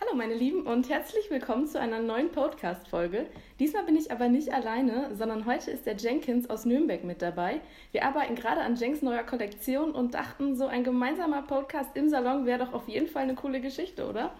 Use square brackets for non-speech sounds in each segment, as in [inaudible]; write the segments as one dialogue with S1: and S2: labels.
S1: Hallo meine Lieben und herzlich willkommen zu einer neuen Podcast-Folge. Diesmal bin ich aber nicht alleine, sondern heute ist der Jenkins aus Nürnberg mit dabei. Wir arbeiten gerade an Jenks neuer Kollektion und dachten, so ein gemeinsamer Podcast im Salon wäre doch auf jeden Fall eine coole Geschichte, oder?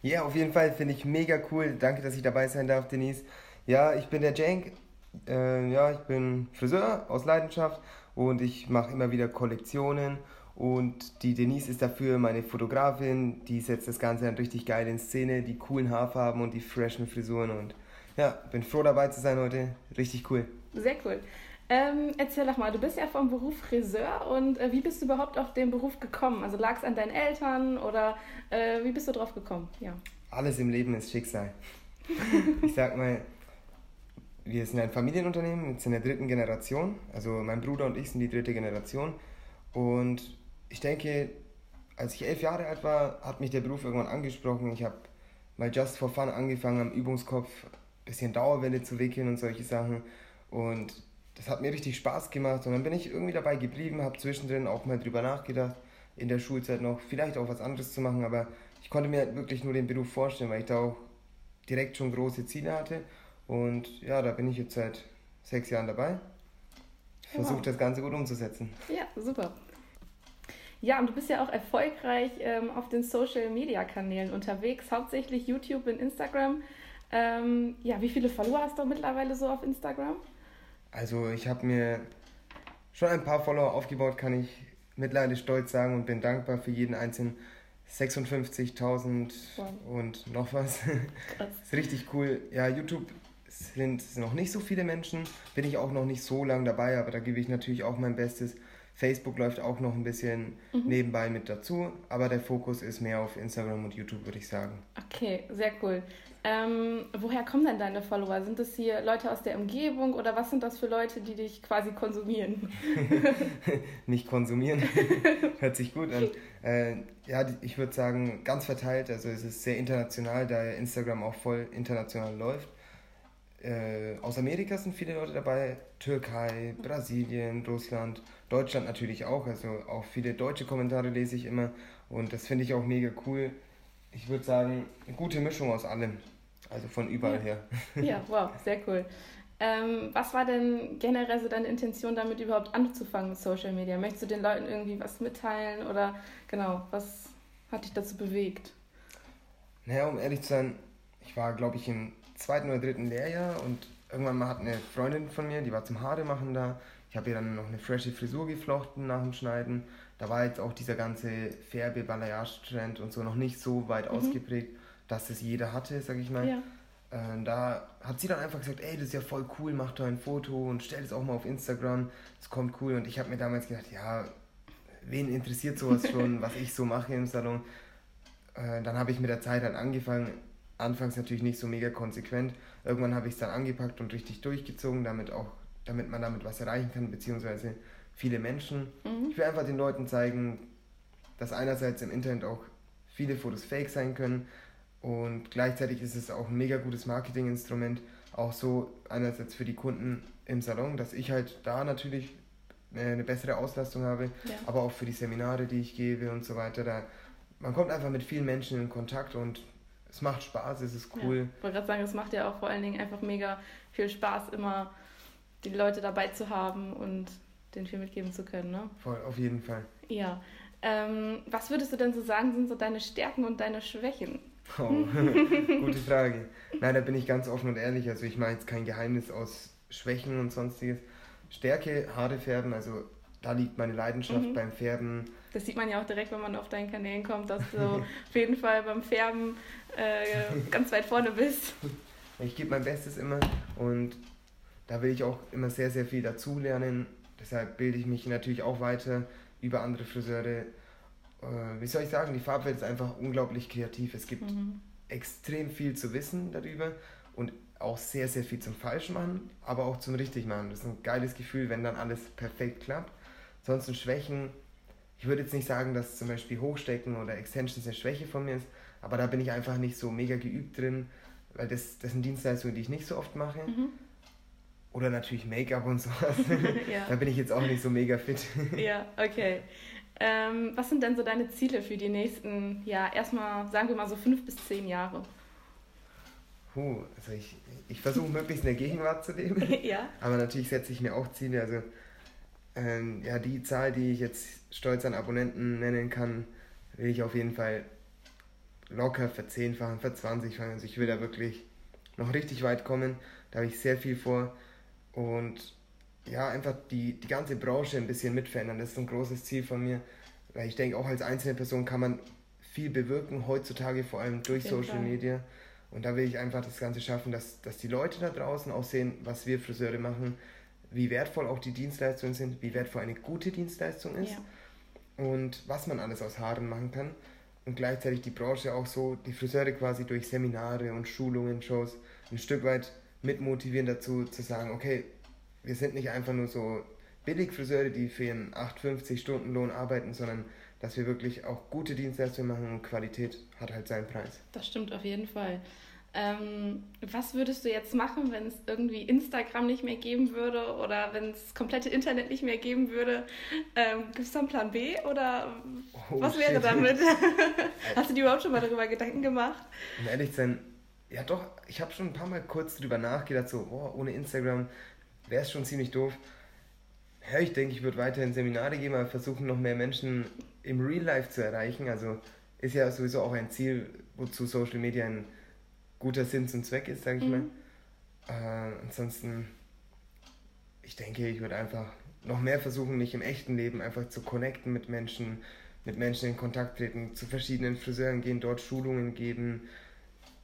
S2: Ja, auf jeden Fall finde ich mega cool. Danke, dass ich dabei sein darf, Denise. Ja, ich bin der Jenk. Äh, ja, ich bin Friseur aus Leidenschaft und ich mache immer wieder Kollektionen und die Denise ist dafür meine Fotografin, die setzt das Ganze dann richtig geil in Szene, die coolen Haarfarben und die freshen Frisuren. Und ja, bin froh dabei zu sein heute. Richtig cool.
S1: Sehr cool. Ähm, erzähl doch mal, du bist ja vom Beruf Friseur und äh, wie bist du überhaupt auf den Beruf gekommen? Also lag es an deinen Eltern oder äh, wie bist du drauf gekommen? Ja.
S2: Alles im Leben ist Schicksal. [laughs] ich sag mal, wir sind ein Familienunternehmen, jetzt in der dritten Generation. Also mein Bruder und ich sind die dritte Generation. Und ich denke, als ich elf Jahre alt war, hat mich der Beruf irgendwann angesprochen. Ich habe mal just for fun angefangen, am Übungskopf ein bisschen Dauerwelle zu wickeln und solche Sachen. Und das hat mir richtig Spaß gemacht. Und dann bin ich irgendwie dabei geblieben, habe zwischendrin auch mal drüber nachgedacht, in der Schulzeit noch vielleicht auch was anderes zu machen. Aber ich konnte mir halt wirklich nur den Beruf vorstellen, weil ich da auch direkt schon große Ziele hatte. Und ja, da bin ich jetzt seit sechs Jahren dabei. Versuche wow. das Ganze gut umzusetzen.
S1: Ja, super. Ja, und du bist ja auch erfolgreich ähm, auf den Social-Media-Kanälen unterwegs, hauptsächlich YouTube und Instagram. Ähm, ja, wie viele Follower hast du mittlerweile so auf Instagram?
S2: Also ich habe mir schon ein paar Follower aufgebaut, kann ich mittlerweile stolz sagen und bin dankbar für jeden einzelnen. 56.000 wow. und noch was. Krass. [laughs] ist richtig cool. Ja, YouTube sind noch nicht so viele Menschen, bin ich auch noch nicht so lange dabei, aber da gebe ich natürlich auch mein Bestes. Facebook läuft auch noch ein bisschen mhm. nebenbei mit dazu, aber der Fokus ist mehr auf Instagram und YouTube, würde ich sagen.
S1: Okay, sehr cool. Ähm, woher kommen denn deine Follower? Sind das hier Leute aus der Umgebung oder was sind das für Leute, die dich quasi konsumieren? [laughs] [laughs]
S2: Nicht konsumieren, [laughs] hört sich gut an. Äh, ja, ich würde sagen, ganz verteilt. Also es ist sehr international, da Instagram auch voll international läuft. Äh, aus Amerika sind viele Leute dabei, Türkei, Brasilien, Russland Deutschland natürlich auch. Also auch viele deutsche Kommentare lese ich immer und das finde ich auch mega cool. Ich würde sagen, eine gute Mischung aus allem. Also von überall
S1: ja.
S2: her. [laughs]
S1: Ja, wow, sehr cool. Ähm, was war denn generell so deine Intention, damit überhaupt anzufangen mit Social Media? Möchtest du den Leuten irgendwie was mitteilen oder genau, was hat dich dazu bewegt?
S2: Naja, um ehrlich zu sein, ich war, glaube ich, im zweiten oder dritten Lehrjahr und irgendwann mal hat eine Freundin von mir, die war zum Haare machen da, ich habe ihr dann noch eine frische Frisur geflochten nach dem Schneiden. Da war jetzt auch dieser ganze Färbe-Balayage-Trend und so noch nicht so weit mhm. ausgeprägt, dass es jeder hatte, sag ich mal. Ja. Äh, da hat sie dann einfach gesagt, ey, das ist ja voll cool, mach doch ein Foto und stell es auch mal auf Instagram, das kommt cool. Und ich habe mir damals gedacht, ja, wen interessiert sowas schon, [laughs] was ich so mache im Salon. Äh, dann habe ich mit der Zeit dann angefangen, anfangs natürlich nicht so mega konsequent. Irgendwann habe ich es dann angepackt und richtig durchgezogen, damit auch damit man damit was erreichen kann, beziehungsweise viele Menschen. Mhm. Ich will einfach den Leuten zeigen, dass einerseits im Internet auch viele Fotos fake sein können und gleichzeitig ist es auch ein mega gutes Marketinginstrument, auch so einerseits für die Kunden im Salon, dass ich halt da natürlich eine bessere Auslastung habe, ja. aber auch für die Seminare, die ich gebe und so weiter. Da, man kommt einfach mit vielen Menschen in Kontakt und es macht Spaß, es ist cool.
S1: Ja, ich wollte gerade sagen, es macht ja auch vor allen Dingen einfach mega viel Spaß, immer die Leute dabei zu haben und den viel mitgeben zu können. Ne?
S2: Voll, auf jeden Fall.
S1: Ja. Ähm, was würdest du denn so sagen, sind so deine Stärken und deine Schwächen?
S2: Oh, [laughs] gute Frage. Nein, da bin ich ganz offen und ehrlich. Also ich mache jetzt kein Geheimnis aus Schwächen und sonstiges. Stärke, Haare färben, also da liegt meine Leidenschaft mhm. beim Färben.
S1: Das sieht man ja auch direkt, wenn man auf deinen Kanälen kommt, dass du [laughs] auf jeden Fall beim Färben äh, ganz weit vorne bist. [laughs]
S2: Ich gebe mein Bestes immer und da will ich auch immer sehr, sehr viel dazulernen. Deshalb bilde ich mich natürlich auch weiter über andere Friseure. Äh, wie soll ich sagen, die Farbwelt ist einfach unglaublich kreativ. Es gibt mhm. extrem viel zu wissen darüber und auch sehr, sehr viel zum Falschmachen, aber auch zum Richtigmachen. Das ist ein geiles Gefühl, wenn dann alles perfekt klappt. Ansonsten Schwächen, ich würde jetzt nicht sagen, dass zum Beispiel Hochstecken oder Extensions eine Schwäche von mir ist, aber da bin ich einfach nicht so mega geübt drin, weil das, das sind Dienstleistungen, die ich nicht so oft mache. Mhm. Oder natürlich Make-up und sowas. ja. [laughs] [laughs] Da bin ich jetzt auch nicht so mega fit. [laughs]
S1: ja, okay. Ähm, was sind denn so deine Ziele für die nächsten, ja, erstmal, sagen wir mal so fünf bis zehn Jahre?
S2: Puh, also ich, ich versuche möglichst in der Gegenwart zu leben. ja. Aber natürlich setze ich mir auch Ziele. Also ähm, ja, die Zahl, die ich jetzt stolz an Abonnenten nennen kann, will ich auf jeden Fall locker verzehnfachen, verzwanzigfachen. Also ich will da wirklich noch richtig weit kommen. Da habe ich sehr viel vor. Und ja, einfach die, die ganze Branche ein bisschen mitverändern. Das ist ein großes Ziel von mir. Weil ich denke, auch als einzelne Person kann man viel bewirken, heutzutage vor allem durch Social Fall. Media. Und da will ich einfach das Ganze schaffen, dass, dass die Leute da draußen auch sehen, was wir Friseure machen, wie wertvoll auch die Dienstleistungen sind, wie wertvoll eine gute Dienstleistung ist ja. und was man alles aus Haaren machen kann. Und gleichzeitig die Branche auch so, die Friseure quasi durch Seminare und Schulungen, Shows ein Stück weit mitmotivieren dazu, zu sagen, okay, wir sind nicht einfach nur so Billigfriseure, die für ihren 8,50 Stunden Lohn arbeiten, sondern dass wir wirklich auch gute Dienstleistungen machen und Qualität hat halt seinen Preis.
S1: Das stimmt auf jeden Fall. Ähm, was würdest du jetzt machen, wenn es irgendwie Instagram nicht mehr geben würde oder wenn es komplette Internet nicht mehr geben würde? Ähm, Gibt es da einen Plan B oder oh, was wäre shit. damit? [laughs] Hast du dir überhaupt schon mal darüber Gedanken gemacht?
S2: Um ehrlich zu sein, ja doch, ich habe schon ein paar Mal kurz drüber nachgedacht, so oh, ohne Instagram wäre es schon ziemlich doof. Ja, ich denke, ich würde weiterhin Seminare geben, aber versuchen noch mehr Menschen im Real Life zu erreichen. Also ist ja sowieso auch ein Ziel, wozu Social Media ein guter Sinn zum Zweck ist, sage ich mhm. mal. Äh, ansonsten, ich denke, ich würde einfach noch mehr versuchen, mich im echten Leben einfach zu connecten mit Menschen, mit Menschen in Kontakt treten, zu verschiedenen Friseuren gehen, dort Schulungen geben,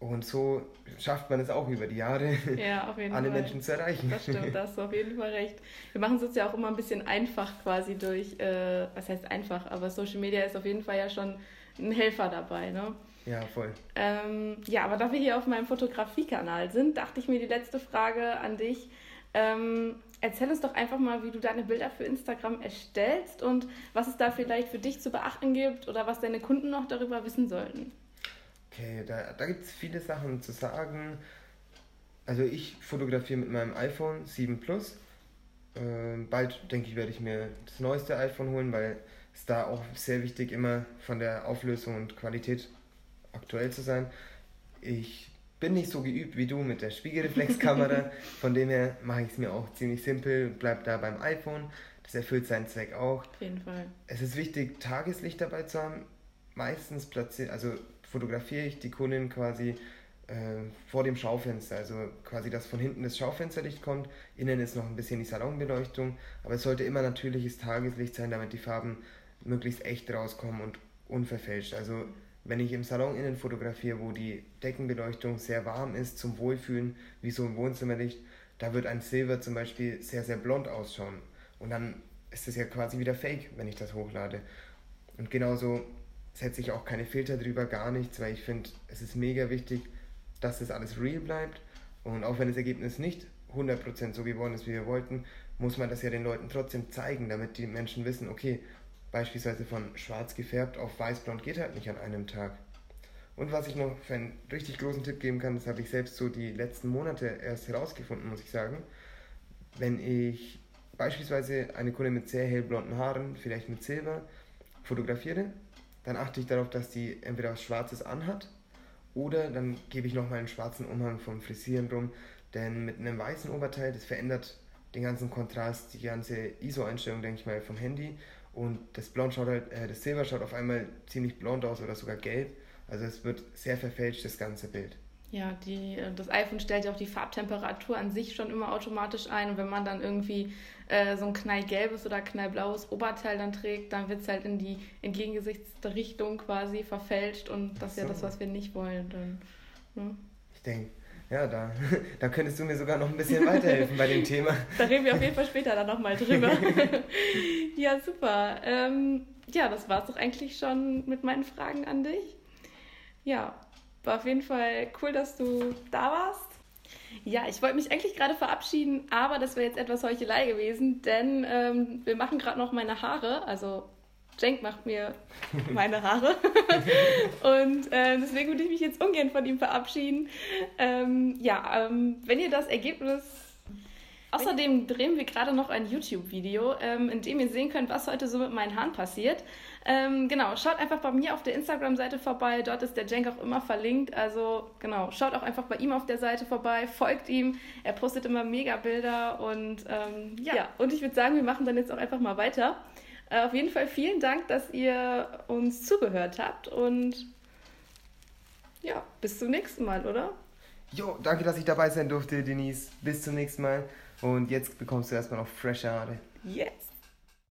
S2: und so schafft man es auch über die Jahre, ja, [laughs] alle
S1: Fall.
S2: Menschen zu erreichen.
S1: Das stimmt, da hast du auf jeden Fall recht. Wir machen es uns ja auch immer ein bisschen einfach quasi durch, äh, was heißt einfach, aber Social Media ist auf jeden Fall ja schon ein Helfer dabei, ne?
S2: Ja, voll.
S1: Ähm, ja, aber da wir hier auf meinem Fotografiekanal sind, dachte ich mir die letzte Frage an dich. Ähm, erzähl uns doch einfach mal, wie du deine Bilder für Instagram erstellst und was es da vielleicht für dich zu beachten gibt oder was deine Kunden noch darüber wissen sollten.
S2: Okay, da, da gibt es viele Sachen zu sagen. Also ich fotografiere mit meinem iPhone 7 Plus. Äh, bald denke ich, werde ich mir das neueste iPhone holen, weil es da auch sehr wichtig immer von der Auflösung und Qualität aktuell zu sein. Ich bin nicht so geübt wie du mit der Spiegelreflexkamera, [laughs] von dem her mache ich es mir auch ziemlich simpel, bleib da beim iPhone. Das erfüllt seinen Zweck auch.
S1: Auf jeden Fall.
S2: Es ist wichtig, Tageslicht dabei zu haben. Meistens platziert, also fotografiere ich die Kundin quasi äh, vor dem Schaufenster, also quasi, dass von hinten das Schaufensterlicht kommt, innen ist noch ein bisschen die Salonbeleuchtung, aber es sollte immer natürliches Tageslicht sein, damit die Farben möglichst echt rauskommen und unverfälscht. Also wenn ich im Salon innen fotografiere, wo die Deckenbeleuchtung sehr warm ist, zum Wohlfühlen, wie so ein Wohnzimmerlicht, da wird ein Silber zum Beispiel sehr, sehr blond ausschauen. Und dann ist es ja quasi wieder fake, wenn ich das hochlade. Und genauso setze ich auch keine Filter drüber, gar nichts, weil ich finde, es ist mega wichtig, dass das alles real bleibt. Und auch wenn das Ergebnis nicht 100% so geworden ist, wie wir wollten, muss man das ja den Leuten trotzdem zeigen, damit die Menschen wissen, okay, beispielsweise von schwarz gefärbt auf weiß-blond geht halt nicht an einem Tag. Und was ich noch für einen richtig großen Tipp geben kann, das habe ich selbst so die letzten Monate erst herausgefunden, muss ich sagen. Wenn ich beispielsweise eine Kunde mit sehr hellblonden Haaren, vielleicht mit Silber, fotografiere, dann achte ich darauf, dass die entweder was Schwarzes anhat oder dann gebe ich nochmal einen schwarzen Umhang vom Frisieren drum, denn mit einem weißen Oberteil, das verändert den ganzen Kontrast, die ganze ISO-Einstellung, denke ich mal, vom Handy und das Blond schaut halt, äh, das Silber schaut auf einmal ziemlich blond aus oder sogar gelb, also es wird sehr verfälscht, das ganze Bild.
S1: Ja, die, äh, das iPhone stellt ja auch die Farbtemperatur an sich schon immer automatisch ein. Und wenn man dann irgendwie äh, so ein knallgelbes oder knallblaues Oberteil dann trägt, dann wird es halt in die entgegengesetzte Richtung quasi verfälscht. Und das ist so. ja das, was wir nicht wollen. Dann,
S2: ne? Ich denke, ja, da, [laughs] da könntest du mir sogar noch ein bisschen weiterhelfen bei dem Thema. [laughs]
S1: Da reden wir auf jeden Fall später dann nochmal drüber. [laughs] ja, super. Ähm, ja, das war es doch eigentlich schon mit meinen Fragen an dich. Ja, war auf jeden Fall cool, dass du da warst. Ja, ich wollte mich eigentlich gerade verabschieden, aber das wäre jetzt etwas Heuchelei gewesen, denn ähm, wir machen gerade noch meine Haare. Also Cenk macht mir [laughs] meine Haare. [laughs] und äh, deswegen würde ich mich jetzt ungern von ihm verabschieden. Ähm, ja, ähm, wenn ihr das Ergebnis Außerdem drehen wir gerade noch ein YouTube-Video, ähm, in dem ihr sehen könnt, was heute so mit meinen Haaren passiert. Ähm, genau, schaut einfach bei mir auf der Instagram-Seite vorbei. Dort ist der Jenk auch immer verlinkt. Also genau, schaut auch einfach bei ihm auf der Seite vorbei, folgt ihm. Er postet immer mega Bilder und ähm, ja. ja. Und ich würde sagen, wir machen dann jetzt auch einfach mal weiter. Äh, auf jeden Fall vielen Dank, dass ihr uns zugehört habt und ja, bis zum nächsten Mal, oder?
S2: Jo, danke, dass ich dabei sein durfte, Denise. Bis zum nächsten Mal. Und jetzt bekommst du erstmal noch frische Haare.
S1: Yes!